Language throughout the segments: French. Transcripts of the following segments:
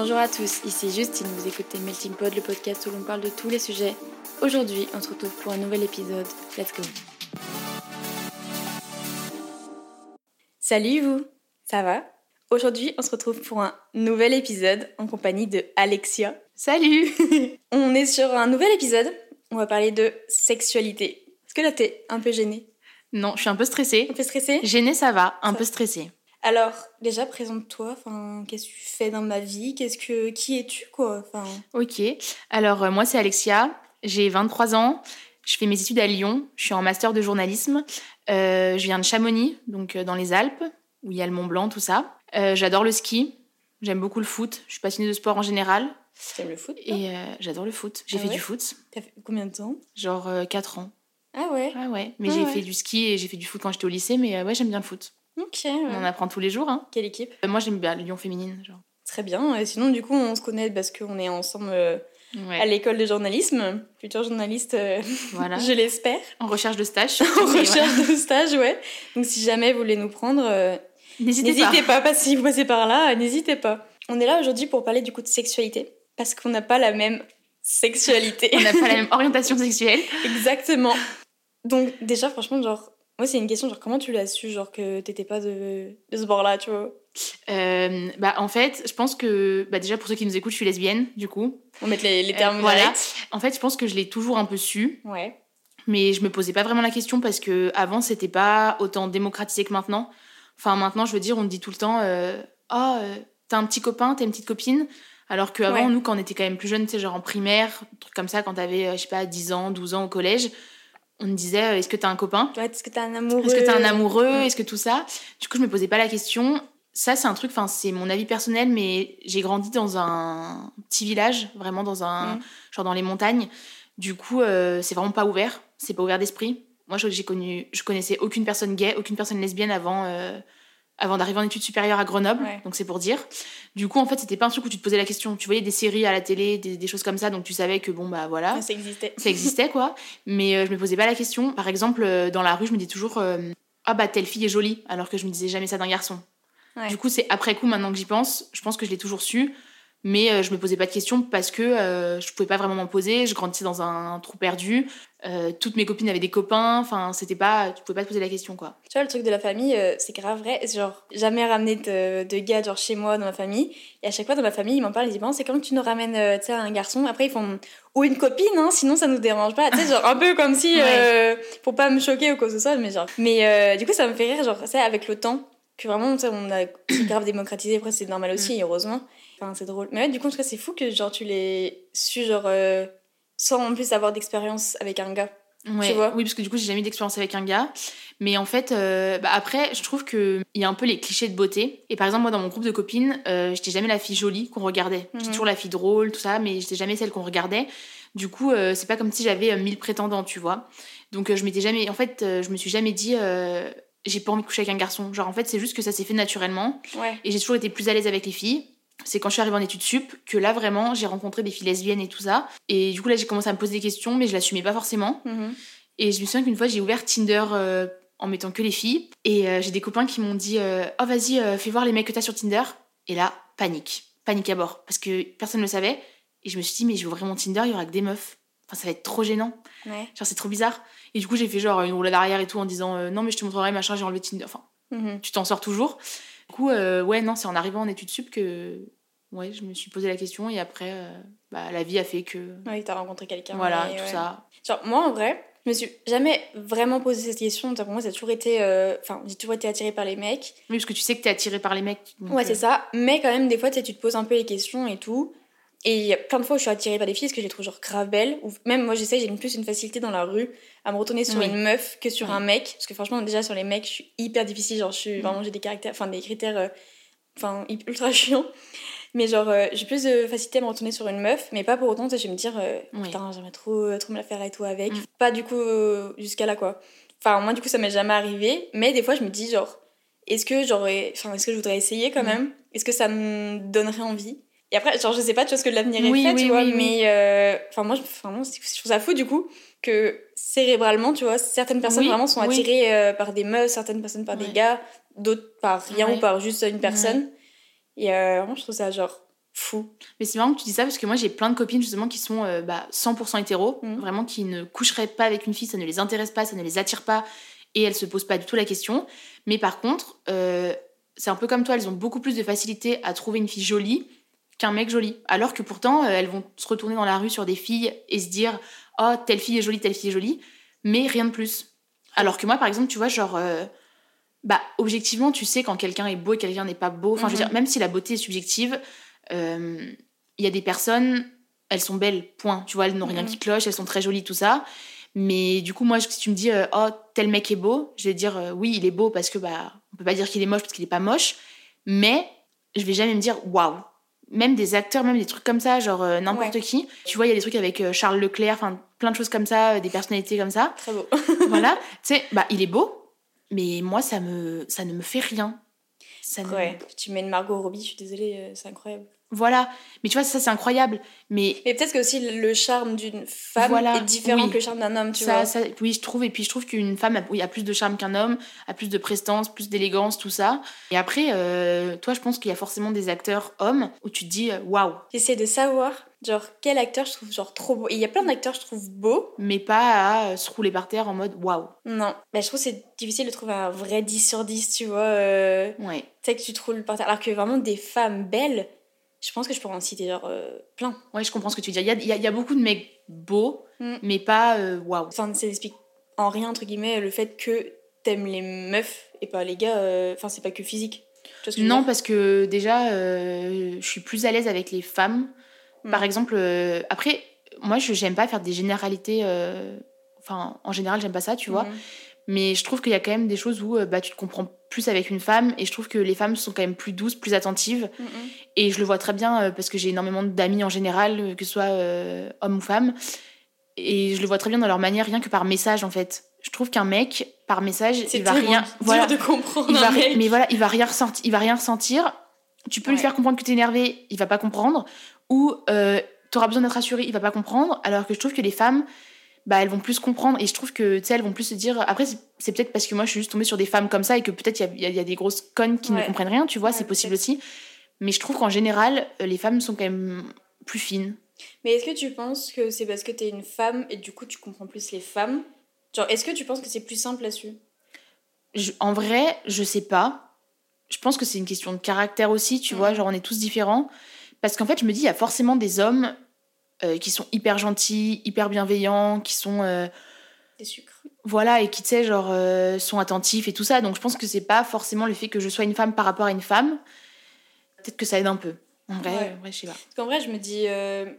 Bonjour à tous, ici Justine, vous écoutez Melting Pod, le podcast où l'on parle de tous les sujets. Aujourd'hui, on se retrouve pour un nouvel épisode. Let's go Salut vous Ça va? Aujourd'hui, on se retrouve pour un nouvel épisode en compagnie de Alexia. Salut On est sur un nouvel épisode, on va parler de sexualité. Est-ce que là t'es un peu gênée? Non, je suis un peu stressée. Un peu stressée? Gênée, ça va, un Ça peu stressée. Alors, déjà, présente-toi, enfin, qu'est-ce que tu fais dans ma vie Qu'est-ce que... Qui es-tu, quoi Enfin, Ok, alors euh, moi c'est Alexia, j'ai 23 ans, je fais mes études à Lyon, je suis en master de journalisme, Euh, je viens de Chamonix, donc euh, dans les Alpes, où il y a le Mont Blanc, tout ça. J'adore le ski, j'aime beaucoup le foot, je suis passionnée de sport en général, t'aimes le foot et j'adore le foot. J'ai Ah fait ouais? du foot, T'as fait combien de temps? Genre 4 ans. Ah ouais? Ah ouais, mais Ah j'ai ouais. fait du ski et j'ai fait du foot quand j'étais au lycée, mais ouais, j'aime bien le foot. Ok, On en apprend tous les jours. Hein. Quelle équipe? Euh, Moi j'aime bien Lyon féminine, genre. Très bien. Et sinon, du coup, on se connaît parce qu'on est ensemble euh, Ouais, à l'école de journalisme. Futur journaliste, euh, voilà. je l'espère. En recherche de stage. En voilà. recherche de stage, ouais. Donc, si jamais vous voulez nous prendre, N'hésitez pas. n'hésitez pas. que si vous passez par là, n'hésitez pas. On est là aujourd'hui pour parler du coup de sexualité. Parce qu'on n'a pas la même sexualité. On n'a pas la même orientation sexuelle. Exactement. Donc, déjà, franchement, genre, moi, c'est une question, genre, comment tu l'as su, genre, que t'étais pas de, de ce bord-là, tu vois? Euh, bah, en fait, je pense que, bah, déjà pour ceux qui nous écoutent, je suis lesbienne, du coup. On va mettre les, les Euh, termes voilà. directs. En fait, je pense que je l'ai toujours un peu su, Ouais. mais je me posais pas vraiment la question parce que avant c'était pas autant démocratisé que maintenant. Enfin, maintenant, je veux dire, on te dit tout le temps, euh, ah, euh, t'as un petit copain, t'as une petite copine. Alors qu'avant, Ouais. nous, quand on était quand même plus jeunes, tu sais, genre en primaire, truc comme ça, quand t'avais, euh, je sais pas, 10 ans, 12 ans au collège, on me disait, euh, est-ce que t'as un copain? Ouais, est-ce que t'as un amoureux? Est-ce que t'as un amoureux? Est-ce que tout ça? Du coup, je me posais pas la question. Ça, c'est un truc, enfin, c'est mon avis personnel, mais j'ai grandi dans un petit village, vraiment dans un. Mm. genre dans les montagnes. Du coup, euh, c'est vraiment pas ouvert. C'est pas ouvert d'esprit. Moi, je, j'ai connu, je connaissais aucune personne gay, aucune personne lesbienne avant. euh, avant d'arriver en études supérieures à Grenoble, Ouais. donc c'est pour dire. Du coup, en fait, c'était pas un truc où tu te posais la question. Tu voyais des séries à la télé, des, des choses comme ça, donc tu savais que bon, bah voilà ça existait. ça existait quoi mais euh, je me posais pas la question par exemple euh, dans la rue je me dis toujours euh, ah bah telle fille est jolie alors que je me disais jamais ça d'un garçon Ouais. du coup c'est après coup maintenant que j'y pense je pense que je l'ai toujours su mais euh, je me posais pas de questions parce que euh, je pouvais pas vraiment m'en poser je grandissais dans un trou perdu Euh, toutes mes copines avaient des copains enfin c'était pas tu pouvais pas te poser la question quoi Tu vois, le truc de la famille, euh, c'est grave vrai. Genre, jamais ramené de, de gars genre chez moi dans ma famille. Et à chaque fois dans ma famille, ils m'en parlent, ils disent Bon, c'est quand tu nous ramènes tu sais, un garçon? Après, ils font Ou une copine, hein, sinon ça nous dérange pas. Tu sais, genre un peu comme si. euh, pour pas me choquer ou quoi que ce soit, mais genre. Mais du coup, ça me fait rire, genre, ça avec le temps, que vraiment, tu sais, on a grave démocratisé. Après, c'est normal aussi, heureusement. Enfin, c'est drôle. Mais ouais, du coup, en tout cas, c'est fou que genre tu l'aies su, genre, euh, sans en plus avoir d'expérience avec un gars. Ouais, vois oui, parce que du coup, j'ai jamais eu d'expérience avec un gars. Mais en fait, euh, bah, après, je trouve qu'il y a un peu les clichés de beauté. Et par exemple, moi, dans mon groupe de copines, euh, j'étais jamais la fille jolie qu'on regardait. J'étais Mhm. toujours la fille drôle, tout ça, mais j'étais jamais celle qu'on regardait. Du coup, euh, c'est pas comme si j'avais 1000 prétendants, tu vois. Donc, je m'étais jamais. En fait, je me suis jamais dit. j'ai pas envie de coucher avec un garçon. Genre, en fait, c'est juste que ça s'est fait naturellement. Ouais. Et j'ai toujours été plus à l'aise avec les filles. C'est quand je suis arrivée en études sup que là, vraiment, j'ai rencontré des filles lesbiennes et tout ça. Et du coup, là, j'ai commencé à me poser des questions, mais je l'assumais pas forcément. Mhm. Et je me souviens qu'une fois, j'ai ouvert Tinder euh, en mettant que les filles. Et euh, j'ai des copains qui m'ont dit euh, Oh, vas-y, fais voir les mecs que t'as sur Tinder. Et là, panique. Panique à bord. Parce que personne ne le savait. Et je me suis dit Mais je vais ouvrir mon Tinder, il y aura que des meufs. Enfin, ça va être trop gênant. Ouais. Genre, c'est trop bizarre. Et du coup, j'ai fait genre une roulade arrière et tout en disant Non, mais je te montrerai, machin, j'ai enlevé Tinder. Enfin, Mhm. tu t'en sors toujours. Du coup, euh, ouais, non, c'est en arrivant en études sup que. Ouais, je me suis posé la question. Et après, euh, bah, la vie a fait que. Ouais, t'as rencontré quelqu'un. Voilà, tout ouais. ça. Genre, moi, en vrai, je me suis jamais vraiment posé cette question. Pour moi, ça a toujours été. euh, Enfin, j'ai toujours été attirée par les mecs. Oui, parce que tu sais que t'es attiré par les mecs. donc, ouais, euh, c'est ça. Mais quand même, des fois, tu te poses un peu les questions et tout. Et il y a plein de fois où je suis attirée par des filles parce que je les trouve genre grave belles. Ou même moi, j'essaie, j'ai plus une facilité dans la rue à me retourner sur Oui. une meuf que sur Oui. un mec. Parce que franchement, déjà, sur les mecs, je suis hyper difficile. Genre, je suis vraiment, j'ai des caractères, enfin, des critères, euh, enfin, ultra chiants. Mais genre, euh, j'ai plus de facilité à me retourner sur une meuf, mais pas pour autant, je vais me dire, euh, Oui. putain, j'aimerais trop, euh, trop me la faire et tout avec. Mm. Pas du coup jusqu'à là, quoi. Enfin, moi, du coup, ça m'est jamais arrivé, mais des fois, je me dis, genre, est-ce que j'aurais, enfin, est-ce que je voudrais essayer quand Mm. même? Est-ce que ça me donnerait envie? Et après, genre, je sais pas, tu vois, ce que l'avenir est Oui, fait, oui, tu vois, oui, mais, euh, enfin, moi, je, enfin, moi, je trouve ça fou, du coup, que cérébralement, tu vois, certaines personnes vraiment sont attirées euh, par des meufs, certaines personnes par des gars, d'autres par rien ou par juste une personne. Et euh, vraiment, je trouve ça, genre, Fou. Mais c'est marrant que tu dis ça parce que moi j'ai plein de copines justement qui sont euh, bah, 100% hétéros, Mhm. vraiment qui ne coucheraient pas avec une fille, ça ne les intéresse pas, ça ne les attire pas et elles se posent pas du tout la question. Mais par contre, euh, c'est un peu comme toi, elles ont beaucoup plus de facilité à trouver une fille jolie qu'un mec joli. Alors que pourtant, euh, elles vont se retourner dans la rue sur des filles et se dire Oh, telle fille est jolie, telle fille est jolie, mais rien de plus. Alors que moi, par exemple, tu vois, genre. euh, bah, objectivement, tu sais quand quelqu'un est beau et quelqu'un n'est pas beau. Enfin, je veux Mhm. dire, même si la beauté est subjective, euh, il y a des personnes, elles sont belles, point. Tu vois, elles n'ont rien Mhm. qui cloche, elles sont très jolies, tout ça. Mais du coup, moi, si tu me dis, euh, oh, tel mec est beau, je vais dire, euh, oui, il est beau parce que, bah, on peut pas dire qu'il est moche parce qu'il est pas moche. Mais je vais jamais me dire, waouh. Même des acteurs, même des trucs comme ça, genre euh, n'importe qui. Tu vois, il y a des trucs avec euh, Charles Leclerc, enfin, plein de choses comme ça, euh, des personnalités comme ça. Très beau. voilà. Tu sais, bah, il est beau, mais moi, ça, me, ça ne me fait rien. Ça. Tu mets une Margot Robbie, je suis désolée, c'est incroyable. Voilà. Mais tu vois, ça, c'est incroyable. Mais Mais peut-être que aussi le charme d'une femme Voilà, est différent oui. que le charme d'un homme, tu ça, vois. ça, oui, je trouve. Et puis, je trouve qu'une femme a, oui, a plus de charme qu'un homme, a plus de prestance, plus d'élégance, tout ça. Et après, euh, toi, je pense qu'il y a forcément des acteurs hommes où tu te dis, euh, waouh. J'essaie de savoir, genre, quel acteur je trouve genre trop beau. Et il y a plein d'acteurs que je trouve beaux. Mais pas à euh, se rouler par terre en mode waouh. Non. Bah, je trouve que c'est difficile de trouver un vrai 10 sur 10, tu vois. euh, Ouais. Tu sais que tu te roules par terre. Alors que vraiment, des femmes belles, je pense que je pourrais en citer genre euh, plein. Ouais, je comprends ce que tu dire. Il y a, il y a- il y a beaucoup de mecs beaux, Mm. mais pas euh, waouh. Enfin, ça en rien, entre guillemets, le fait que t'aimes les meufs et pas les gars. euh, Enfin, c'est pas que physique. Tu vois ce que je veux Non, parce que déjà, euh, je suis plus à l'aise avec les femmes. Mm. Par exemple, après, moi, je j'aime pas faire des généralités. Enfin, en général, j'aime pas ça, tu vois. Mais je trouve qu'il y a quand même des choses où euh, bah, tu te comprends plus avec une femme. Et je trouve que les femmes sont quand même plus douces, plus attentives. Mhm. Et je le vois très bien euh, parce que j'ai énormément d'amis en général, euh, que ce soit euh, hommes ou femmes. Et je le vois très bien dans leur manière, rien que par message, en fait. Je trouve qu'un mec, par message, il va rien. Voilà, de comprendre il va, un mec. mais voilà, il va rien ressentir. Il va rien ressentir. Tu peux lui faire comprendre que t'es énervé, il va pas comprendre. Ou euh, t'auras besoin d'être rassuré, il va pas comprendre. Alors que je trouve que les femmes, bah, elles vont plus comprendre. Et je trouve que, tu sais, elles vont plus se dire. Après, c'est- peut-être parce que moi, je suis juste tombée sur des femmes comme ça et que peut-être il y a- y, y des grosses connes qui ne comprennent rien, tu vois, Ouais, c'est possible aussi. Mais je trouve qu'en général, euh, les femmes sont quand même plus fines. Mais est-ce que tu penses que c'est parce que t'es une femme et du coup tu comprends plus les femmes? Genre, est-ce que tu penses que c'est plus simple là-dessus en vrai, je sais pas. Je pense que c'est une question de caractère aussi, tu Mhm. vois, genre on est tous différents. Parce qu'en fait, je me dis, il y a forcément des hommes euh, qui sont hyper gentils, hyper bienveillants, qui sont. euh, Des sucres. voilà, et qui, tu sais, genre, euh, sont attentifs et tout ça. Donc je pense que c'est pas forcément le fait que je sois une femme par rapport à une femme. Peut-être que ça aide un peu. En vrai, Ouais. en vrai je sais pas. Parce qu'en vrai, je me dis,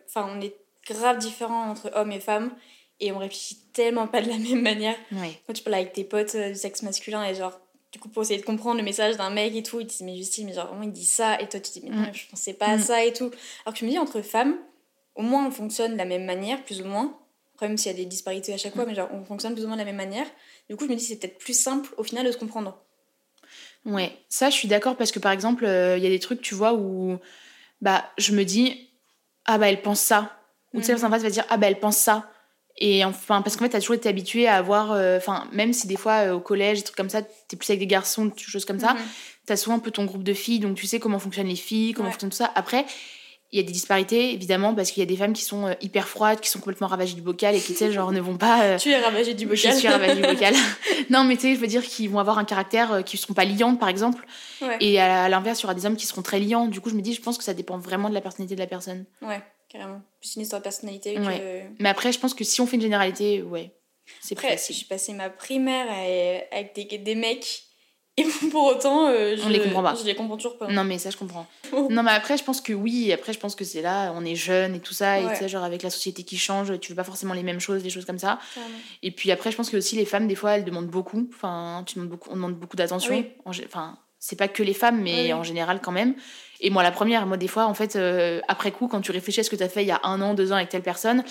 enfin, on est grave différents entre hommes et femmes et on réfléchit tellement pas de la même manière. Ouais. Quand tu parles avec tes potes du sexe masculin et genre, du coup, pour essayer de comprendre le message d'un mec et tout, ils te disent, mais Justine, mais genre, vraiment, il dit ça et toi, tu te dis, mais non, Mm. je pensais pas à Mm. ça et tout. Alors que je me dis, entre femmes, au moins on fonctionne de la même manière, plus ou moins. Après, même s'il y a des disparités à chaque Mm. fois, mais genre, on fonctionne plus ou moins de la même manière. Du coup, je me dis, c'est peut-être plus simple au final de se comprendre. Ouais, ça je suis d'accord parce que par exemple, euh, il y a des trucs, tu vois, où bah, je me dis, ah bah elle pense ça. Ou tu sais, la personne face va dire, ah bah elle pense ça. Et enfin, parce qu'en fait, t'as toujours été habitué à avoir, euh, enfin, même si des fois euh, au collège, des trucs comme ça, t'es plus avec des garçons, des choses comme ça, Mhm. t'as souvent un peu ton groupe de filles, donc tu sais comment fonctionnent les filles, comment Ouais. fonctionne tout ça. Après, il y a des disparités, évidemment, parce qu'il y a des femmes qui sont euh, hyper froides, qui sont complètement ravagées du bocal et qui, tu sais, genre ne vont pas. euh, Tu es ravagée du bocal. je suis ravagée du bocal. non, mais tu sais, je veux dire qu'ils vont avoir un caractère euh, qui ne seront pas liantes, par exemple. Ouais. Et à l'inverse, il y aura des hommes qui seront très liants. Du coup, je me dis, je pense que ça dépend vraiment de la personnalité de la personne. Ouais, carrément. Plus une histoire de personnalité que. Ouais. Mais après, je pense que si on fait une généralité, ouais, c'est Après, facile. j'ai passé ma primaire avec des, des mecs. Et pour autant, euh, je, On les comprend pas. Je les comprends toujours pas. Non, mais ça, je comprends. Non, mais après, je pense que oui. Après, je pense que c'est là, on est jeune et tout ça. Et tu sais, genre, avec la société qui change, tu veux pas forcément les mêmes choses, des choses comme ça. Et puis après, je pense que aussi les femmes, des fois, elles demandent beaucoup. Enfin, tu demandes beaucoup, on demande beaucoup d'attention. Oui. Enfin, c'est pas que les femmes, mais Oui, en général quand même. Et moi, la première, moi, des fois, en fait, euh, après coup, quand tu réfléchis à ce que tu as fait il y a un an, deux ans avec telle personne,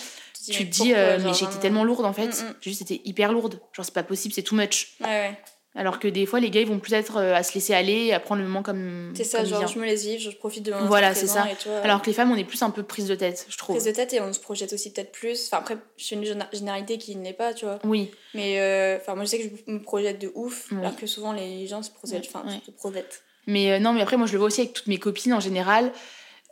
tu te dis, pourquoi, euh, mais j'ai été vraiment tellement lourde en fait. Mm, mm. Juste été hyper lourde. Genre, c'est pas possible, c'est too much. Ouais, ouais. Alors que des fois, les gars, ils vont plus être euh, à se laisser aller, à prendre le moment comme. C'est ça, comme genre, je me laisse vivre, je profite de mon Voilà, c'est ça. présent Et toi, Alors que les femmes, on est plus un peu prise de tête, je trouve. prise de tête et on se projette aussi peut-être plus. Enfin, après, je suis une géné- généralité qui ne l'est pas, tu vois. Oui, Mais euh, enfin, moi, je sais que je me projette de ouf, Oui. alors que souvent les gens se projettent. Enfin, se projettent. mais euh, non, mais après, moi, je le vois aussi avec toutes mes copines en général.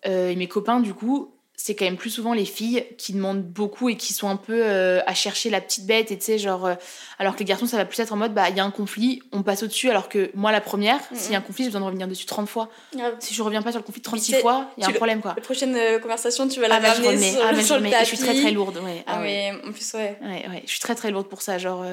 Euh, et mes copains, du coup, c'est quand même plus souvent les filles qui demandent beaucoup et qui sont un peu euh, à chercher la petite bête et tu sais genre euh, alors que les garçons ça va plus être en mode bah il y a un conflit on passe au dessus alors que moi la première Mhm. s'il y a un conflit j'ai besoin de revenir dessus 30 fois Grave. si je reviens pas sur le conflit 36 sais, fois il y a un le- problème quoi La prochaine euh, conversation, tu vas la ah bah je ramener sur, ah bah je sur le remets tapis. Et je suis très très lourde ouais Ah, ah ouais. mais en plus, ouais. ouais ouais je suis très très lourde pour ça genre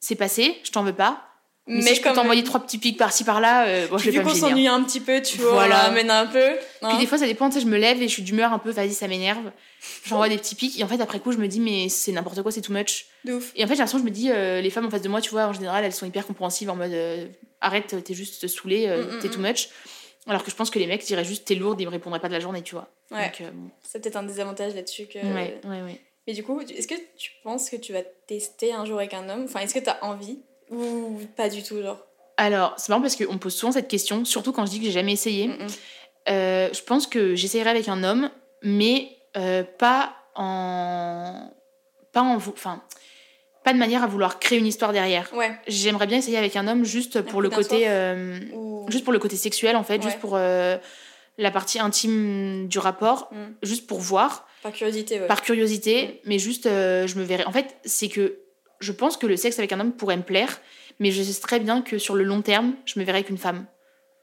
c'est passé je t'en veux pas mais, Mais, si je peux quand t'envoyer trois petits pics par-ci par-là euh, bon je Puis vais vu pas me qu'on gêner hein. s'ennuie un petit peu, tu vois, Voilà. on ramène un peu. Puis hein. des fois, ça dépend, tu sais, je me lève et je suis d'humeur un peu, vas-y, ça m'énerve. J'envoie des petits pics. Et en fait, après coup, je me dis, mais c'est n'importe quoi, c'est too much. De ouf. Et en fait, j'ai l'impression, je me dis, euh, les femmes en face de moi, tu vois, en général, elles sont hyper compréhensives en mode, euh, arrête, t'es juste saoulée, euh, Mm, mm, t'es mm. too much. Alors que je pense que les mecs diraient juste, t'es lourde, ils me répondraient pas de la journée, tu vois. Ouais. Donc, euh, bon. C'est peut-être un désavantage là-dessus que. ouais, ouais, ouais. Mais du coup, est-ce que tu penses que tu vas tester un jour avec un homme? Enfin, est-ce que t'as envie Ou pas du tout, genre Alors, c'est marrant parce qu'on me pose souvent cette question, surtout quand je dis que j'ai jamais essayé. Mm, mm. Euh, je pense que j'essayerai avec un homme, mais euh, pas en. Pas en. Enfin. Pas de manière à vouloir créer une histoire derrière. Ouais. J'aimerais bien essayer avec un homme juste pour le côté. euh, Ou... juste pour le côté sexuel, en fait, Ouais. juste pour la partie intime du rapport, Mm. juste pour voir, Par curiosité, ouais. par curiosité, Mm. mais juste je me verrais. En fait, c'est que je pense que le sexe avec un homme pourrait me plaire, mais je sais très bien que sur le long terme, je me verrais avec une femme.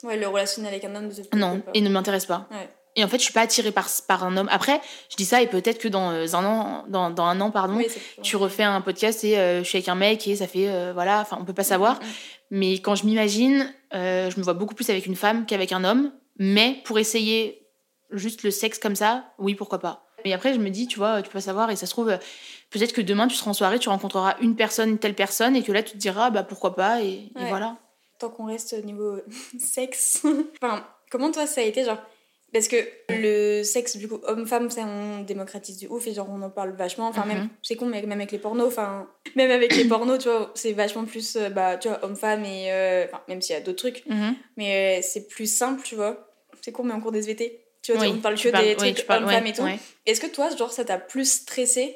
Ouais, le relationnel avec un homme, te Non, et ne m'intéresse pas. Ouais. Et en fait, je suis pas attirée par, par un homme. Après, je dis ça et peut-être que dans euh, un an, dans, dans un an, pardon, Oui, tu refais un podcast et euh, je suis avec un mec et ça fait euh, voilà, enfin on peut pas savoir. Mm, mm. Mais quand je m'imagine, euh, je me vois beaucoup plus avec une femme qu'avec un homme. Mais pour essayer juste le sexe comme ça, oui, pourquoi pas. Mais après, je me dis, tu vois, tu peux pas savoir et ça se trouve, euh, peut-être que demain tu seras en soirée, tu rencontreras une personne, telle personne et que là tu te diras, bah pourquoi pas et, et Ouais. voilà. Tant qu'on reste au niveau sexe. enfin, comment toi ça a été, genre Parce que le sexe, du coup, homme-femme, ça on démocratise du ouf et genre on en parle vachement. Enfin, même, Mhm. c'est con, mais même avec les pornos, enfin, même avec les pornos, tu vois, c'est vachement plus, euh, bah, tu vois, homme-femme et. euh, Enfin, même s'il y a d'autres trucs, Mhm. mais euh, c'est plus simple, tu vois. C'est con, mais en cours des SVT. Tu vois, Oui, on parle que parles- des trucs tu parles- homme-femme ouais, et tout. ouais. Est-ce que toi, genre, ça t'a plus stressé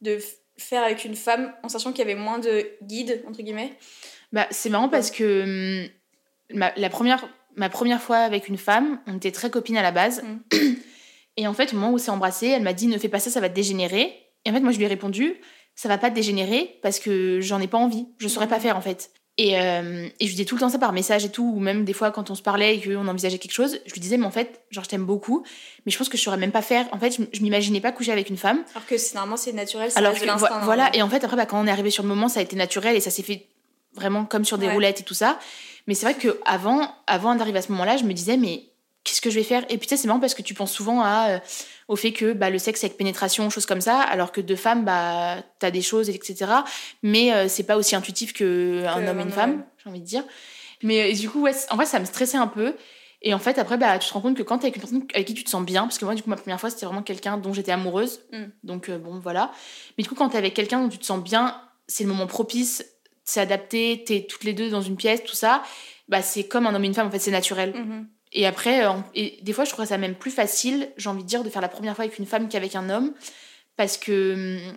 de faire avec une femme en sachant qu'il y avait moins de guides, entre guillemets? Bah, c'est marrant parce que hum, ma, la première, ma première fois avec une femme, on était très copines à la base. Et en fait, au moment où on s'est embrassé, elle m'a dit ne fais pas ça, ça va te dégénérer. Et en fait, moi, je lui ai répondu ça va pas te dégénérer parce que j'en ai pas envie. Je saurais pas faire en fait. Et, euh, et je lui disais tout le temps ça par message et tout, ou même des fois quand on se parlait et qu'on envisageait quelque chose, je lui disais mais en fait, genre je t'aime beaucoup, mais je pense que je saurais même pas faire. En fait, je, je m'imaginais pas coucher avec une femme. Alors que c'est- normalement, c'est naturel, que de vo- l'instinct. voilà, normalement. et en fait après bah, quand on est arrivé sur le moment, ça a été naturel et ça s'est fait vraiment comme sur des Ouais. roulettes et tout ça. Mais c'est vrai que avant, avant d'arriver à ce moment-là, je me disais mais qu'est-ce que je vais faire? Et puis tu sais, c'est marrant parce que tu penses souvent à, euh, au fait que bah, le sexe avec pénétration, choses comme ça, alors que deux femmes, bah, t'as des choses, etc. Mais euh, c'est pas aussi intuitif qu'un homme et un une femme, j'ai envie de dire. Mais du coup, ouais, en fait, ça me stressait un peu. Et en fait, après, bah, tu te rends compte que quand t'es avec une personne avec qui tu te sens bien, parce que moi, du coup, ma première fois, c'était vraiment quelqu'un dont j'étais amoureuse. Mm. Donc, euh, bon, voilà. Mais du coup, quand t'es avec quelqu'un dont tu te sens bien, c'est le moment propice, c'est adapté, t'es toutes les deux dans une pièce, tout ça. Bah, c'est comme un homme et une femme, en fait, c'est naturel. Mhm. Et après, euh, et des fois, je trouve ça même plus facile, j'ai envie de dire, de faire la première fois avec une femme qu'avec un homme, parce que hum,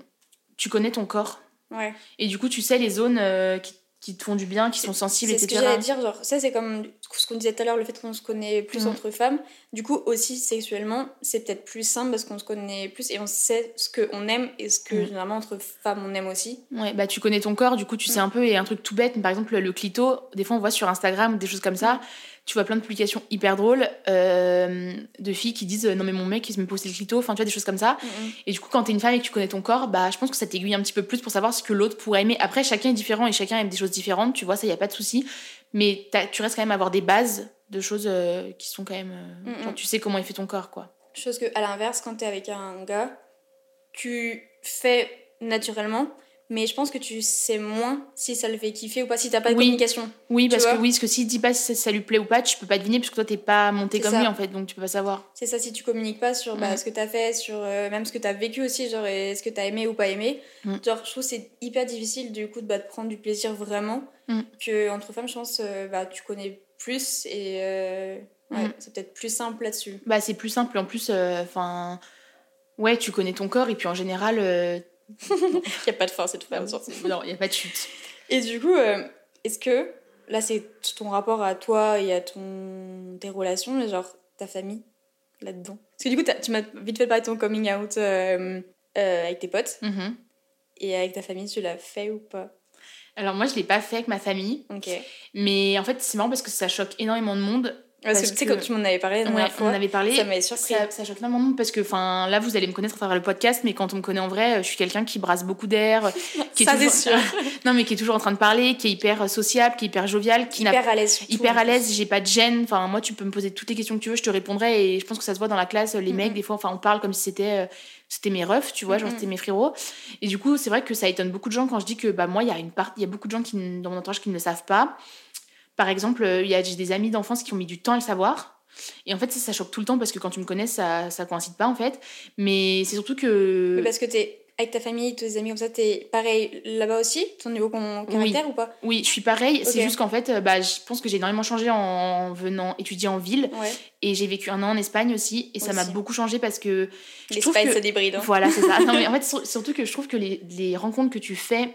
tu connais ton corps. Ouais. Et du coup, tu sais les zones euh, qui, qui te font du bien, qui sont sensibles, C'est ce que etc. j'allais dire, genre, ça c'est comme ce qu'on disait tout à l'heure, le fait qu'on se connaît plus Mhm. entre femmes. Du coup, aussi sexuellement, c'est peut-être plus simple parce qu'on se connaît plus et on sait ce qu'on aime et ce que Mhm. généralement entre femmes on aime aussi. Ouais, bah tu connais ton corps, du coup tu sais Mm. un peu, et un truc tout bête, par exemple le clito, des fois on voit sur Instagram ou des choses comme ça, tu vois plein de publications hyper drôles euh, de filles qui disent euh, non mais mon mec il se me pose le clito, enfin tu vois des choses comme ça. Mhm. Et du coup quand t'es une femme et que tu connais ton corps, bah je pense que ça t'aiguille un petit peu plus pour savoir ce que l'autre pourrait aimer. Après chacun est différent et chacun aime des choses différentes, tu vois ça y a pas de souci, mais tu restes quand même à avoir des bases de choses euh, qui sont quand même, euh, Mm, genre mm. tu sais comment il fait ton corps quoi. Chose que, à l'inverse, quand t'es avec un gars, tu fais naturellement, mais je pense que tu sais moins si ça le fait kiffer ou pas, si t'as pas de Oui. communication. Oui, parce que oui, parce que s'il dit pas si ça, lui plaît ou pas, tu peux pas deviner parce que toi t'es pas monté comme ça. lui en fait, donc tu peux pas savoir. C'est ça, si tu communiques pas sur bah, ce que t'as fait, sur euh, même ce que t'as vécu aussi, genre, et ce que t'as aimé ou pas aimé. Mm. Genre, je trouve que c'est hyper difficile du coup de, bah, de prendre du plaisir vraiment. Mm. Que entre femmes, je pense, euh, bah, tu connais plus et euh, ouais, Mm. c'est peut-être plus simple là-dessus. Bah, c'est plus simple. En plus, enfin, ouais, tu connais ton corps et puis en général, Il y a pas de fin, cette c'est- non, il y a pas de chute. Et du coup, euh, est-ce que là, c'est ton rapport à toi et à ton tes relations, mais genre ta famille là-dedans? Parce que du coup, tu m'as vite fait parler de ton coming out euh, euh, avec tes potes. Mhm. Et avec ta famille, tu l'as fait ou pas? Alors moi, je l'ai pas fait avec ma famille. Ok. Mais en fait, c'est marrant parce que ça choque énormément de monde. Parce, que Parce tu sais, que- quand tu m'en avais parlé la Ouais, fois, on avait parlé. ça m'avait surpris. Ça, ça choque de monde parce que enfin là vous allez me connaître à travers le podcast mais quand on me connaît en vrai je suis quelqu'un qui brasse beaucoup d'air qui est Ça, toujours sûr. non mais qui est toujours en train de parler qui est hyper sociable qui est hyper jovial qui Hyper à l'aise. hyper à l'aise j'ai pas de gêne enfin moi tu peux me poser toutes les questions que tu veux je te répondrai et je pense que ça se voit dans la classe les mecs Mhm. des fois enfin on parle comme si c'était euh, c'était mes refs tu vois genre Mhm. c'était mes frérots et du coup c'est vrai que ça étonne beaucoup de gens quand je dis que bah moi il y a une part il y a beaucoup de gens qui dans mon entourage qui ne le savent pas par exemple euh, il y a j'ai des amis d'enfance qui ont mis du temps à le savoir et en fait ça, ça choque tout le temps parce que quand tu me connais ça ça coïncide pas en fait mais c'est surtout que Mais parce que t'es avec ta famille, tes amis comme ça, t'es pareil là-bas aussi Ton niveau caractère ou pas? Oui je suis pareil c'est juste qu'en fait euh, bah je pense que j'ai énormément changé en venant étudier en ville Ouais. Et j'ai vécu un an en Espagne aussi, et ça m'a beaucoup changé parce que L'Espagne, que... ça débride. hein. Voilà, c'est ça. Non, mais en fait, sur- surtout que je trouve que les, les rencontres que tu fais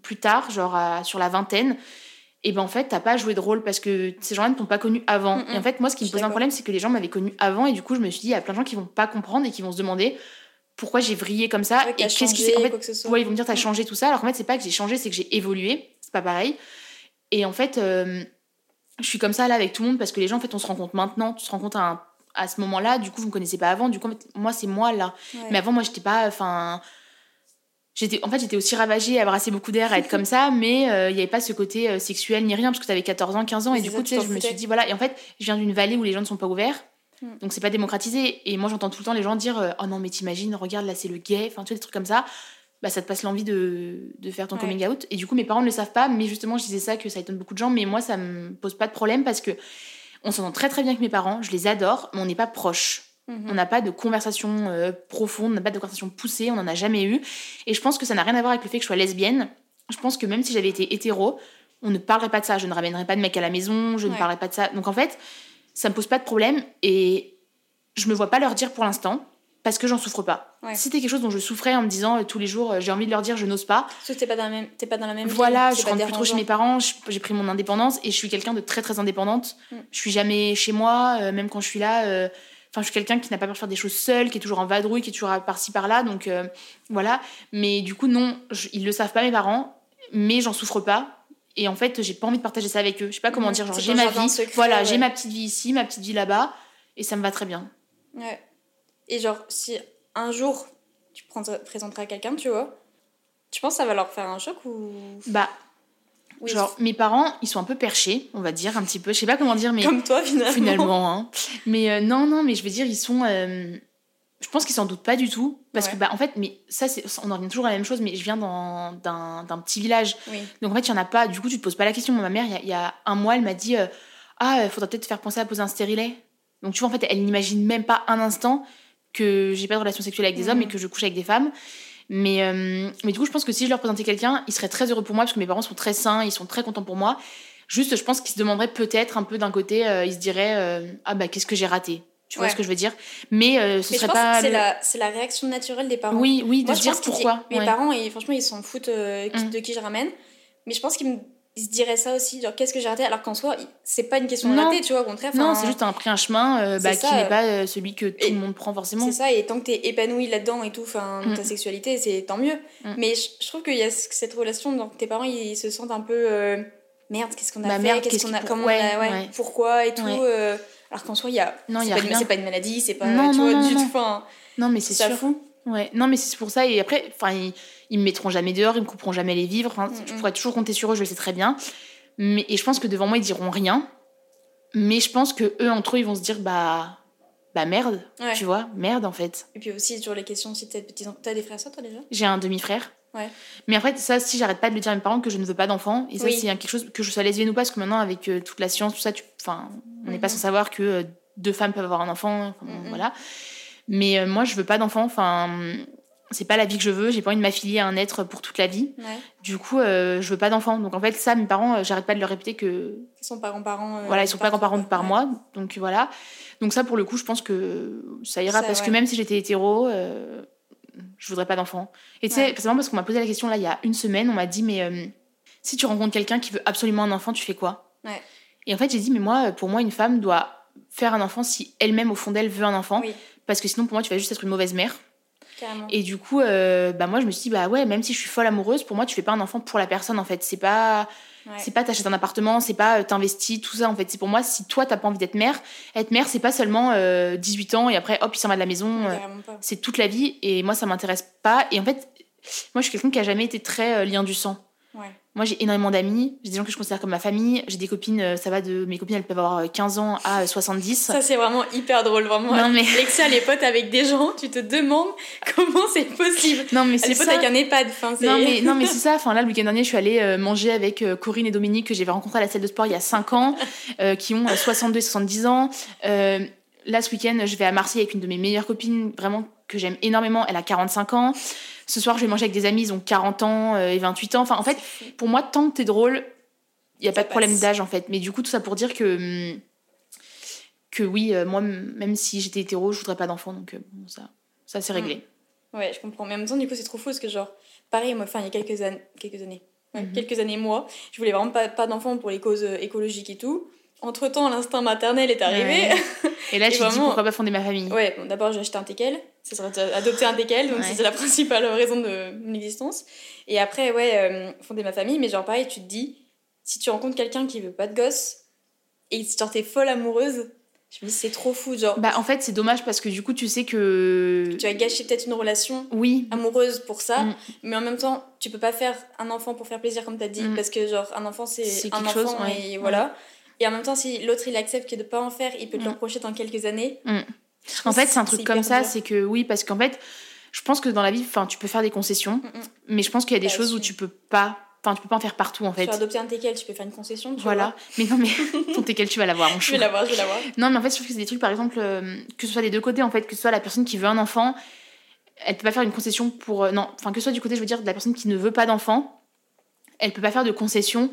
plus tard, genre à- sur la vingtaine, et ben en fait, t'as pas joué de rôle parce que ces gens-là ne t'ont pas connu avant. Mm, mm. Et en fait, moi, ce qui me pose un problème, c'est que les gens m'avaient connu avant, et du coup, je me suis dit, il y a plein de gens qui vont pas comprendre et qui vont se demander pourquoi j'ai vrillé comme ça, Ouais, et qu'est-ce qui s'est. En fait. Ouais, ils vont me dire t'as Mm. changé tout ça, alors qu'en fait c'est pas que j'ai changé, c'est que j'ai évolué, c'est pas pareil. Et en fait, euh, je suis comme ça là avec tout le monde parce que les gens en fait on se rend compte maintenant, tu te rends compte à, un- à ce moment-là, du coup vous me connaissez pas avant, du coup moi c'est moi là. Ouais. Mais avant moi j'étais pas, enfin j'étais en fait j'étais aussi ravagée à brasser beaucoup d'air à être comme ça mais euh, il y avait pas ce côté euh, sexuel ni rien parce que t'avais 14 ans 15 ans et du coup tu tu sais je me suis dit voilà et en fait je viens d'une vallée où les gens ne sont pas ouverts Mm. donc c'est pas démocratisé et moi j'entends tout le temps les gens dire euh, oh non mais t'imagines regarde là c'est le gay enfin tu vois des trucs comme ça bah ça te passe l'envie de, de faire ton Ouais. coming out et du coup mes parents ne le savent pas mais justement je disais ça que ça étonne beaucoup de gens mais moi ça me pose pas de problème parce que on s'entend très très bien avec mes parents je les adore mais on n'est pas proches On n'a pas de conversation euh, profonde, on n'a pas de conversation poussée, on n'en a jamais eu. Et je pense que ça n'a rien à voir avec le fait que je sois lesbienne. Je pense que même si j'avais été hétéro, on ne parlerait pas de ça. Je ne ramènerais pas de mec à la maison, je ne parlerais pas de ça. Donc en fait, ça me pose pas de problème et je me vois pas leur dire pour l'instant parce que j'en souffre pas. Ouais. Si c'était quelque chose dont je souffrais en me disant euh, tous les jours euh, j'ai envie de leur dire je n'ose pas, Parce que t'es pas dans la même, t'es pas dans la même voilà, je rentre plus trop chez mes parents, j'ai pris mon indépendance et je suis quelqu'un de très très indépendante. Mm. Je suis jamais chez moi, euh, même quand je suis là. Enfin, je suis quelqu'un qui n'a pas peur de faire des choses seul, qui est toujours en vadrouille, qui est toujours par-ci par-là. Donc euh, voilà. Mais du coup, non, je- ils le savent pas mes parents, mais j'en souffre pas. Et en fait, j'ai pas envie de partager ça avec eux. Je sais pas comment dire. Genre, j'ai ma vie. secret, voilà, ouais. j'ai ma petite vie ici, ma petite vie là-bas, et ça me va très bien. Ouais. Et genre, si un jour tu présenteras à quelqu'un, tu vois, tu penses que ça va leur faire un choc ou? Bah, Oui, genre, mes parents, ils sont un peu perchés, on va dire un petit peu. Je sais pas comment dire, mais Comme toi, finalement. finalement. hein. Mais euh, non, non, mais je veux dire, ils sont. euh, je pense qu'ils s'en doutent pas du tout. Parce Ouais. que, bah, en fait, mais ça, c'est, on en revient toujours à la même chose, mais je viens d'un, petit village. Oui. Donc, en fait, il y en a pas. Du coup, tu te poses pas la question. Moi, ma mère, il y a, il y a un mois, elle m'a dit euh, Ah, il faudra peut-être te faire penser à poser un stérilet. Donc, tu vois, en fait, elle n'imagine même pas un instant que j'ai pas de relation sexuelle avec des Mhm. hommes et que je couche avec des femmes. Mais, euh, mais du coup, je pense que si je leur présentais quelqu'un, ils seraient très heureux pour moi parce que mes parents sont très sains, ils sont très contents pour moi. Juste, je pense qu'ils se demanderaient peut-être un peu d'un côté, euh, ils se diraient euh, Ah bah, qu'est-ce que j'ai raté? Tu vois Ouais. ce que je veux dire? Mais euh, ce Mais je serait pense pas. c'est le- la, c'est la réaction naturelle des parents. Oui, oui, de Moi, se je dire pense pourquoi. Mes ouais. parents, ils, franchement, ils s'en foutent euh, Mm. de qui je ramène. Mais je pense qu'ils me- ils se diraient ça aussi, genre qu'est-ce que j'ai raté? Alors qu'en soi, il- c'est pas une question de rater, tu vois, au contraire. Non, c'est juste un pris un chemin euh, bah, qui n'est pas euh, celui que tout le monde prend forcément. C'est ça, et tant que t'es épanoui là-dedans et tout, enfin, Mm. ta sexualité, c'est tant mieux. Mm. Mais je, je trouve qu'il y a ce- cette relation, donc tes parents, ils se sentent un peu euh, merde, qu'est-ce qu'on a Bah, fait, qu'est-ce qu'on a, comment ouais, on a, ouais, ouais. pourquoi et tout. Euh, alors qu'en soi, il y a, Non, c'est pas une- rien. c'est pas une maladie, c'est pas, Non, tu non, vois, du non. tout. Non, mais c'est ça sûr. fou. Ouais. Non, mais c'est pour ça. Et après, enfin, ils, ils me mettront jamais dehors, ils me couperont jamais les vivres. Enfin, Mm, Je mm. pourrais toujours compter sur eux, je le sais très bien. Mais, et je pense que devant moi, ils diront rien. Mais je pense que eux, entre eux, ils vont se dire bah, bah merde, tu vois, merde en fait. Et puis aussi, sur les questions, si t'as des frères, toi déjà? J'ai un demi-frère. Ouais. Mais en fait, ça, si j'arrête pas de le dire à mes parents que je ne veux pas d'enfant, et ça, Oui. c'est quelque chose que je sois lesbienne ou pas, parce que maintenant, avec euh, toute la science, tout ça, tu, enfin, on n'est pas Mhm. sans savoir que euh, deux femmes peuvent avoir un enfant, enfin, Mhm. voilà. Mais euh, moi, je veux pas d'enfant, enfin, c'est pas la vie que je veux, j'ai pas envie de m'affilier à un être pour toute la vie. Ouais. Du coup, je veux pas d'enfant. Donc en fait, ça, mes parents, j'arrête pas de leur répéter que, Ils sont parents-parents. euh, voilà, ils sont pas grands-parents par Ouais. moi. Donc voilà. Donc ça, pour le coup, je pense que ça ira, Ça, parce que même si j'étais hétéro, je voudrais pas d'enfant. Et tu sais, Ouais. c'est marrant parce qu'on m'a posé la question là il y a une semaine, on m'a dit mais euh, si tu rencontres quelqu'un qui veut absolument un enfant, tu fais quoi? Ouais. Et en fait, j'ai dit mais moi, pour moi, une femme doit faire un enfant si elle-même, au fond d'elle, veut un enfant. Oui. Parce que sinon, pour moi, tu vas juste être une mauvaise mère. Carrément. Et du coup, euh, bah moi, je me suis dit, bah ouais, même si je suis folle amoureuse, pour moi, tu fais pas un enfant pour la personne, en fait. C'est pas. Ouais. C'est pas t'achètes un appartement, c'est pas euh, t'investis, tout ça en fait. C'est pour moi, si toi t'as pas envie d'être mère, être mère c'est pas seulement euh, 18 ans et après hop il s'en va de la maison, euh, c'est toute la vie et moi ça m'intéresse pas. Et en fait, moi je suis quelqu'un qui a jamais été très euh, lien du sang. Ouais. Moi j'ai énormément d'amis, j'ai des gens que je considère comme ma famille, j'ai des copines, euh, ça va de. Mes copines elles peuvent avoir euh, 15 ans à euh, 70. Ça, c'est vraiment hyper drôle, vraiment. Non, mais- Alexia, les potes avec des gens, tu te demandes comment c'est possible. non mais c'est est potes avec un EHPAD. Enfin, c'est... Non mais, non mais c'est ça, enfin là le week-end dernier je suis allée euh, manger avec euh, Corinne et Dominique que j'avais rencontré à la salle de sport il y a 5 ans, euh, qui ont euh, 62 et 70 ans. Euh, là ce week-end je vais à Marseille avec une de mes meilleures copines, vraiment que j'aime énormément, elle a 45 ans. Ce soir je vais manger avec des amis, ils ont 40 ans euh, et 28 ans. Enfin en fait pour moi tant que t'es drôle, il y a Ça pas de problème d'âge en fait. Mais du coup tout ça pour dire que... hum, que oui, euh, moi même si j'étais hétéro je voudrais pas d'enfant donc euh, bon, ça, ça c'est réglé. Ouais, je comprends. Mais en même temps, du coup, c'est trop fou parce que, genre, pareil, moi, enfin, il y a quelques, an- quelques années, ouais, Mhm. quelques années, moi, je voulais vraiment pas, pas d'enfants pour les causes écologiques et tout. Entre temps, l'instinct maternel est arrivé. Et là je me dis vraiment- pourquoi pas fonder ma famille? Ouais, bon, d'abord j'ai acheté un teckel, ça serait adopter un teckel, donc Ouais. c'était la principale raison de mon existence. Et après, ouais, euh, fonder ma famille, mais genre pareil, tu te dis, si tu rencontres quelqu'un qui veut pas de gosse, et genre t'es folle amoureuse, je me dis c'est trop fou, genre Bah en fait c'est dommage parce que du coup tu sais que tu vas gâcher peut-être une relation oui amoureuse pour ça, Mm. mais en même temps, tu peux pas faire un enfant pour faire plaisir comme t'as dit, Mm. parce que genre un enfant c'est C'est un enfant chose, ouais. et voilà. Et en même temps, si l'autre il accepte que de pas en faire, il peut te Mm. le reprocher dans quelques années. Mm. En fait c'est un truc comme ça c'est que oui parce qu'en fait je pense que dans la vie enfin tu peux faire des concessions Mm, mm. mais je pense qu'il y a des Bah, choses où tu peux pas enfin tu peux pas en faire partout en fait. Sur adopter un teckel, tu peux faire une concession, tu voilà. mais non mais ton quel tu vas l'avoir mon Je vais l'avoir, je vais l'avoir. non mais en fait je trouve que c'est des trucs par exemple euh, que ce soit des deux côtés en fait que ce soit la personne qui veut un enfant elle peut pas faire une concession pour euh, non enfin que ce soit du côté je veux dire de la personne qui ne veut pas d'enfant elle peut pas faire de concession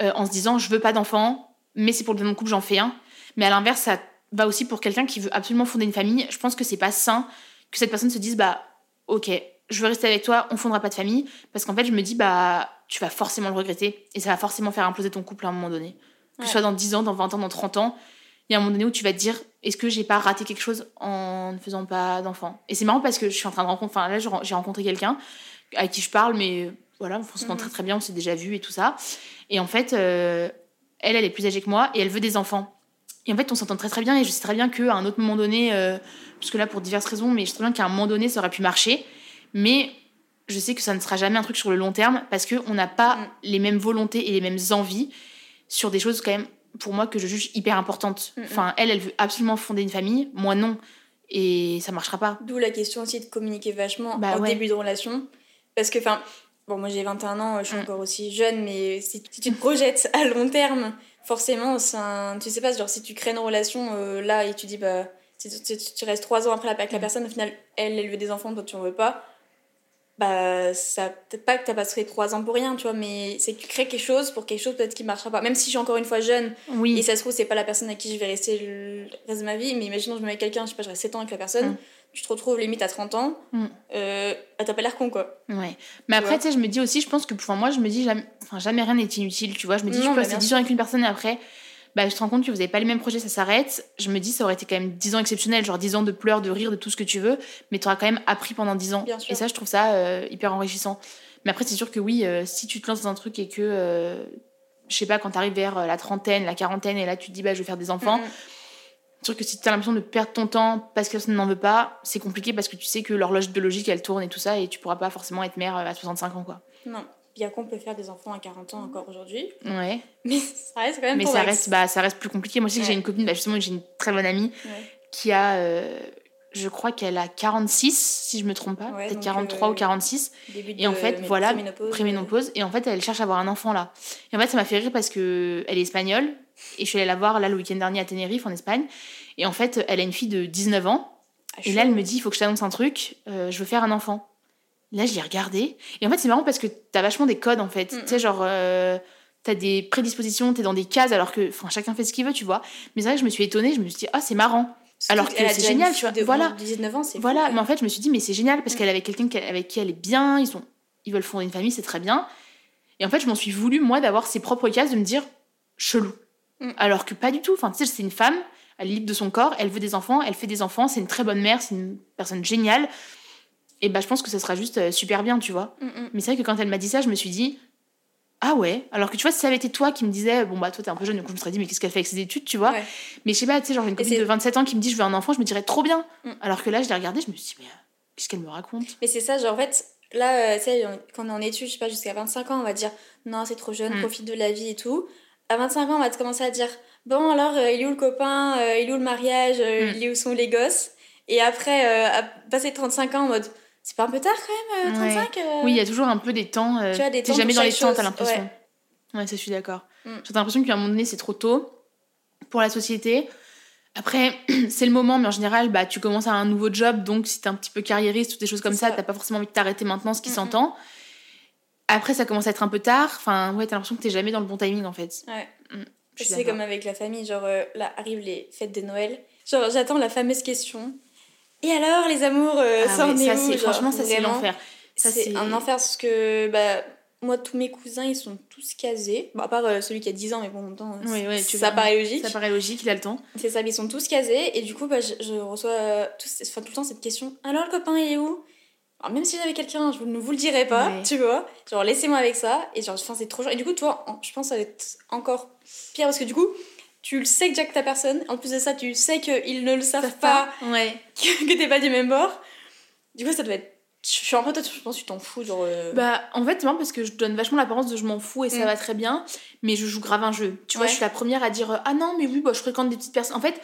euh, en se disant je veux pas d'enfant mais c'est pour le bien de mon couple j'en fais un. Mais à l'inverse ça va aussi pour quelqu'un qui veut absolument fonder une famille. Je pense que c'est pas sain que cette personne se dise bah ok je veux rester avec toi on fondera pas de famille. Parce qu'en fait je me dis bah tu vas forcément le regretter et ça va forcément faire imploser ton couple à un moment donné. Que Ouais. ce soit dans 10 ans dans 20 ans dans 30 ans il y a un moment donné où tu vas te dire est-ce que j'ai pas raté quelque chose en ne faisant pas d'enfant? Et c'est marrant parce que je suis en train de rencontrer enfin là j'ai rencontré quelqu'un avec qui je parle mais voilà on se Mhm. très très bien on s'est déjà vu et tout ça. Et en fait euh, elle elle est plus âgée que moi et elle veut des enfants et en fait on s'entend très très bien et je sais très bien qu'à un autre moment donné euh, parce que là pour diverses raisons mais je sais très bien qu'à un moment donné ça aurait pu marcher mais je sais que ça ne sera jamais un truc sur le long terme parce qu'on n'a pas Mm. les mêmes volontés et les mêmes envies sur des choses quand même pour moi que je juge hyper importantes. Mm, mm. Enfin, elle, elle veut absolument fonder une famille, moi non. Et ça marchera pas. D'où la question aussi de communiquer vachement Bah en ouais. début de relation. Parce que, enfin, bon, moi j'ai 21 ans, je suis Mm. encore aussi jeune, mais si tu te projettes à long terme, forcément, un- tu sais pas, genre si tu crées une relation euh, là et tu dis, bah, si tu, tu- tu restes 3 ans après avec la Mm. personne, au final, elle, veut des enfants, toi tu en veux pas, bah, ça, peut-être pas que t'as passé 3 ans pour rien, tu vois, mais c'est que tu crées quelque chose pour quelque chose peut-être qui marchera pas. Même si je suis encore une fois jeune, Oui. et ça se trouve, c'est pas la personne avec qui je vais rester le reste de ma vie, mais imaginons, je me mets avec quelqu'un, je sais pas, je reste 7 ans avec la personne, Mm. Tu te retrouves limite à 30 ans, Mm. euh, t'as pas l'air con quoi. Ouais. Mais après, tu sais, je me dis aussi, je pense que pour moi, je me dis jamais, enfin, jamais rien n'est inutile, tu vois. Je me dis, Non, je peux rester bien 10 sûr. ans avec une personne et après, bah, je te rends compte que vous avez pas les mêmes projets, ça s'arrête. Je me dis, ça aurait été quand même 10 ans exceptionnels, genre 10 ans de pleurs, de rires, de tout ce que tu veux, mais tu auras quand même appris pendant 10 ans. Bien sûr. Et ça, je trouve ça euh, hyper enrichissant. Mais après, c'est sûr que oui, euh, si tu te lances dans un truc et que, je sais pas, quand tu arrives vers la trentaine, la quarantaine, et là, tu te dis, bah, je vais faire des enfants. Mm, mm. C'est sûr que si tu as l'impression de perdre ton temps parce que personne n'en veut pas, c'est compliqué parce que tu sais que l'horloge biologique, elle tourne et tout ça, et tu pourras pas forcément être mère euh, à 65 ans, quoi. Non, bien qu'on peut faire des enfants à 40 ans encore aujourd'hui, Ouais. mais ça reste quand même Mais ça reste, bah, ça reste plus compliqué. Moi aussi, que j'ai une copine, bah, justement, j'ai une très bonne amie Ouais. qui a, euh, je crois qu'elle a 46, si je me trompe pas, Ouais, peut-être donc, 43 euh, ou 46, Début Et en fait, voilà, préménopause. préménopause, et en fait, elle cherche à avoir un enfant là. Et en fait, ça m'a fait rire parce que elle est espagnole, et je suis allée la voir là le week-end dernier à Tenerife, en Espagne, et en fait, elle a une fille de 19 ans, Ah, et là, elle me dit, il faut que je t'annonce un truc, euh, je veux faire un enfant. Là, je l'ai regardé. Et en fait, c'est marrant parce que t'as vachement des codes, en fait. Mm, Tu sais, genre, euh, t'as des prédispositions, t'es dans des cases, alors que, enfin, chacun fait ce qu'il veut, tu vois. Mais c'est vrai que je me suis étonnée, je me suis dit, ah, c'est marrant. Alors que c'est génial, tu vois. de Voilà. 19 ans, c'est Voilà, mais en fait, je me suis dit, mais c'est génial parce Mm. qu'elle est avec quelqu'un avec qui elle est bien, ils, sont, ils veulent fonder une famille, c'est très bien. Et en fait, je m'en suis voulu, moi, d'avoir ses propres cases, de me dire, chelou. Mm. Alors que pas du tout. Enfin, tu sais, c'est une femme Elle est libre de son corps, elle veut des enfants, elle fait des enfants, c'est une très bonne mère, c'est une personne géniale. Et bah, je pense que ça sera juste euh, super bien, tu vois. Mm, mm. Mais c'est vrai que quand elle m'a dit ça, je me suis dit, ah ouais. Alors que tu vois, si ça avait été toi qui me disais, bon bah toi t'es un peu jeune, coup je me serais dit, mais qu'est-ce qu'elle fait avec ses études, tu vois. Ouais. Mais je sais pas, tu sais, genre une copine de 27 ans qui me dit, je veux un enfant, je me dirais trop bien. Mm. Alors que là, je l'ai regardée, je me suis dit, mais euh, qu'est-ce qu'elle me raconte? Mais c'est ça, genre en fait, là, euh, tu sais, quand on est en études, je sais pas, jusqu'à 25 ans, on va dire non, c'est trop jeune, Mm. profite de la vie et tout. À 25 ans, on va te commencer à dire bon, alors, euh, il est où le copain euh, Il est où le mariage euh, Mm. Il est où sont les gosses? Et après, euh, à passer 35 ans en mode c'est pas un peu tard quand même, euh, Ouais. 35 euh? Oui, il y a toujours un peu des temps. Tu vois, des temps jamais dans les chaque temps, chose, t'as l'impression. Ouais, ça, je suis d'accord. Mm. J'ai l'impression qu'à un moment donné, c'est trop tôt pour la société. Après, c'est le moment, mais en général, bah, tu commences à un nouveau job, donc si t'es un petit peu carriériste ou des choses comme ça, ça. t'as pas forcément envie de t'arrêter maintenant, ce qui Mm, mm. s'entend. Après, ça commence à être un peu tard. Enfin, ouais, t'as l'impression que t'es jamais dans le bon timing, en fait. Ouais. Suis C'est comme avec la famille, genre euh, là arrivent les fêtes de Noël. Genre j'attends la fameuse question. Et alors les amours, euh, Ah ça en est où Genre, franchement, ça, c'est l'enfer. C'est un enfer parce que bah, moi tous mes cousins ils sont tous casés. Bon à part euh, celui qui a 10 ans mais bon en même temps Oui, ouais, tu ça vois. paraît logique. Ça paraît logique, il a le temps. C'est ça, mais ils sont tous casés et du coup bah, je, je reçois euh, enfin, tout le temps cette question. Alors le copain il est où? Alors, même si j'avais quelqu'un, je ne vous le dirais pas, Ouais. tu vois. Genre, laissez-moi avec ça. Et genre, enfin, c'est trop chiant. Et du coup, toi, en- je pense que ça va être encore pire parce que du coup, tu le sais que Jack ta personne. En plus de ça, tu sais qu'ils ne le savent pas, Ouais. que, que t'es pas du même bord. Du coup, ça doit être. Je suis un peu toi, je pense que tu t'en fous. Genre. euh, Bah, en fait, c'est marrant parce que je donne vachement l'apparence de je m'en fous et ça Mm. va très bien, mais je joue grave un jeu. Tu vois, je suis la première à dire euh, Ah non, mais oui, bah, je fréquente des petites personnes. En fait,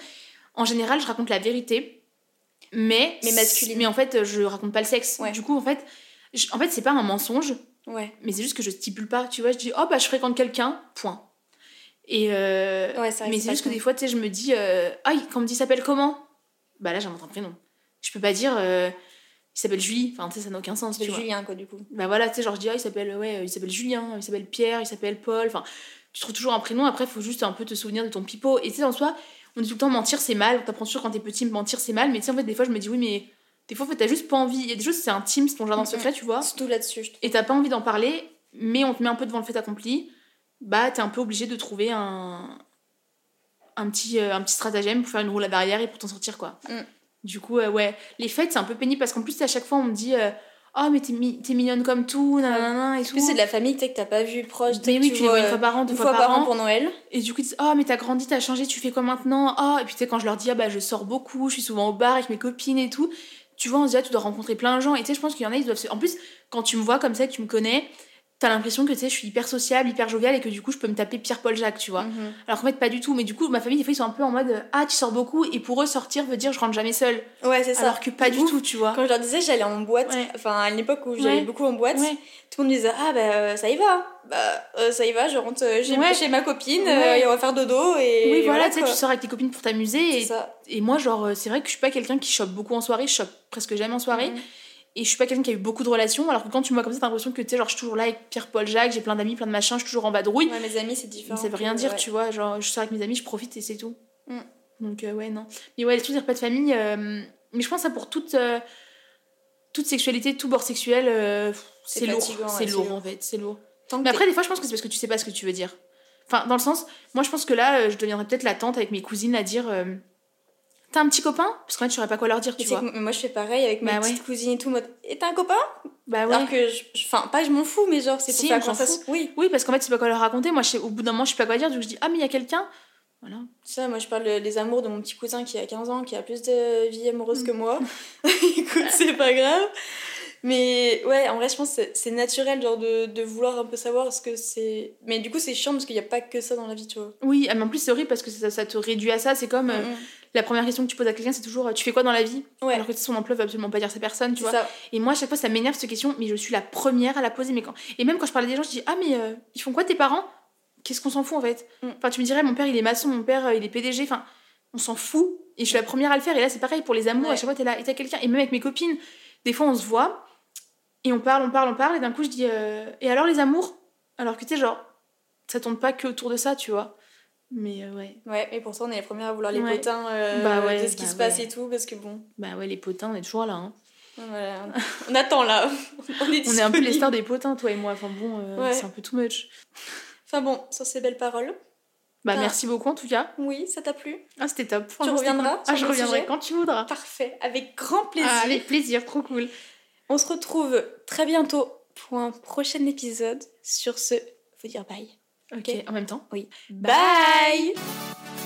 en général, je raconte la vérité, mais. Mais masculine. Mais en fait, je raconte pas le sexe. Ouais. Du coup, en fait, je- en fait c'est pas un mensonge, Ouais. mais c'est juste que je stipule pas. Tu vois, je dis Oh bah, je fréquente quelqu'un, point. Et. euh, Ouais, mais c'est juste que des fois, tu sais, je me dis euh, Ah, quand on me dit s'appelle comment? Bah là, j'invente un prénom. Je peux pas dire euh, Il s'appelle Julie. Enfin, tu sais, ça n'a aucun sens. C'est tu vois. Julien, quoi, du coup. Bah voilà, tu sais, genre je dis, ah, il s'appelle ouais, il s'appelle Julien, il s'appelle Pierre, il s'appelle Paul. Enfin, tu trouves toujours un prénom, après, il faut juste un peu te souvenir de ton pipeau. Et tu sais, en soi, on dit tout le temps mentir, c'est mal. On t'apprend toujours quand t'es petit, mentir, c'est mal. Mais tu sais, en fait, des fois, je me dis, oui, mais des fois, en fait, t'as juste pas envie. Il y a des choses, c'est intime, c'est ton jardin Mhm. secret, tu vois. Surtout là-dessus. Et t'as pas envie d'en parler, mais on te met un peu devant le fait accompli. Bah, t'es un peu obligé de trouver un. Un petit, euh, un petit stratagème pour faire une roulade arrière et pour t'en sortir, quoi. Mm. Du coup, euh, ouais. Les fêtes, c'est un peu pénible parce qu'en plus, à chaque fois, on me dit. Oh, mais t'es mi- t'es mignonne comme tout, nanana, et tout. c'est de la famille, tu sais, que t'as pas vu proche. tu Mais oui, tu les vois une fois par an, deux fois, fois par an pour Noël. Et du coup, ils disent Oh, mais t'as grandi, t'as changé, tu fais quoi maintenant? Oh, et puis tu sais, quand je leur dis Ah, bah, je sors beaucoup, je suis souvent au bar avec mes copines et tout, tu vois, on se dit Ah, tu dois rencontrer plein de gens. Et tu sais, je pense qu'il y en a, ils doivent. se- En plus, quand tu me vois comme ça, que tu me connais, t'as l'impression que tu sais, je suis hyper sociable, hyper joviale et que du coup, je peux me taper Pierre-Paul Jacques, tu vois. Mhm. Alors qu'en fait, pas du tout. Mais du coup, ma famille, des fois, ils sont un peu en mode Ah, tu sors beaucoup, et pour eux, sortir veut dire je rentre jamais seule. Ouais, c'est ça. Alors que pas du tout, tu vois. Quand je leur disais j'allais en boîte, Ouais. enfin à une époque où j'allais Ouais. beaucoup en boîte, Ouais. tout le monde me disait ah bah euh, ça y va, bah euh, ça y va, je rentre euh, chez, Ouais. chez ma copine euh, et on va faire dodo et oui, voilà, tu sais, tu sors avec tes copines pour t'amuser. Et, et moi, genre, euh, c'est vrai que je suis pas quelqu'un qui chope beaucoup en soirée, je chope presque jamais en soirée. Mhm. Et je suis pas quelqu'un qui a eu beaucoup de relations, alors que quand tu me vois comme ça, t'as l'impression que tu sais, genre, je suis toujours là avec Pierre-Paul Jacques, j'ai plein d'amis, plein de machins, je suis toujours en vadrouille. Ouais, mes amis c'est différent. Ça veut rien dire, ouais. tu vois. Genre, je sors avec mes amis, je profite et c'est tout. Mm. Donc, euh, ouais, non. Mais ouais, les trucs des repas de famille, euh, mais je pense que ça pour toute, euh, toute sexualité, tout bord sexuel, C'est lourd. C'est lourd, en fait, c'est lourd. Tant Mais après, des fois, je pense que c'est parce que tu sais pas ce que tu veux dire. Enfin, dans le sens, moi, je pense que là, je deviendrais peut-être la tante avec mes cousines à dire T'as un petit copain? Parce qu'en fait, je saurais pas quoi leur dire, tu vois. que moi je fais pareil avec mes Bah petites cousines et tout, mode et t'as un copain? Bah ouais. Alors que Enfin, pas je m'en fous, mais genre c'est pour Si, conversation. Oui, Oui, parce qu'en fait, c'est pas quoi leur raconter. Moi, je sais- au bout d'un moment, je sais pas quoi dire, donc je dis Ah, mais il y a quelqu'un? Voilà. ça, moi je parle des amours de mon petit cousin qui a 15 ans, qui a plus de vie amoureuse Mm. que moi. Écoute, c'est pas grave. Mais ouais, en vrai, je pense que c'est- naturel genre de, de vouloir un peu savoir ce que c'est. Mais du coup, c'est chiant parce qu'il n'y a pas que ça dans la vie, tu vois. Oui, ah, mais en plus, c'est horrible parce que ça, ça te réduit à ça. C'est comme euh, la première question que tu poses à quelqu'un, c'est toujours euh, Tu fais quoi dans la vie? Ouais, Alors que son emploi veut absolument pas dire sa personne, tu vois. ça. Et moi, à chaque fois, ça m'énerve cette question, mais je suis la première à la poser. Mais quand... Et même quand je parlais des gens, je dis Ah, mais euh, ils font quoi tes parents? Qu'est-ce qu'on s'en fout en fait? Mm. Enfin, tu me dirais Mon père, il est maçon, mon père, euh, il est PDG. Enfin, on s'en fout. Et je suis la première à le faire. Et là, c'est pareil pour les amours. Ouais. À chaque fois, t'es là et t'as quelqu'un. Et même avec mes copines, des fois, on se voit et on parle, on parle, on parle. Et d'un coup, je dis euh, Et alors les amours? Alors que tu sais, genre, ça tourne pas que autour de ça, tu vois. Mais euh, ouais. Ouais, et pourtant, on est les premières à vouloir les Ouais. potins euh, Bah ouais, de ce qui bah se passe ouais. et tout, parce que bon, Bah ouais, les potins, on est toujours là. hein. voilà. on attend là. on est, On est un peu les stars des potins, toi et moi. Enfin bon, c'est un peu too much. Enfin bon, sur ces belles paroles, Bah, Ah. merci beaucoup en tout cas. Oui, ça t'a plu? Ah, c'était top. C'était reviendras cool. Ah, je reviendrai sujet? quand tu voudras. Parfait, avec grand plaisir. Ah, avec plaisir, trop cool. On se retrouve très bientôt pour un prochain épisode. Sur ce, faut dire bye. Ok, en même temps. Oui. Bye. bye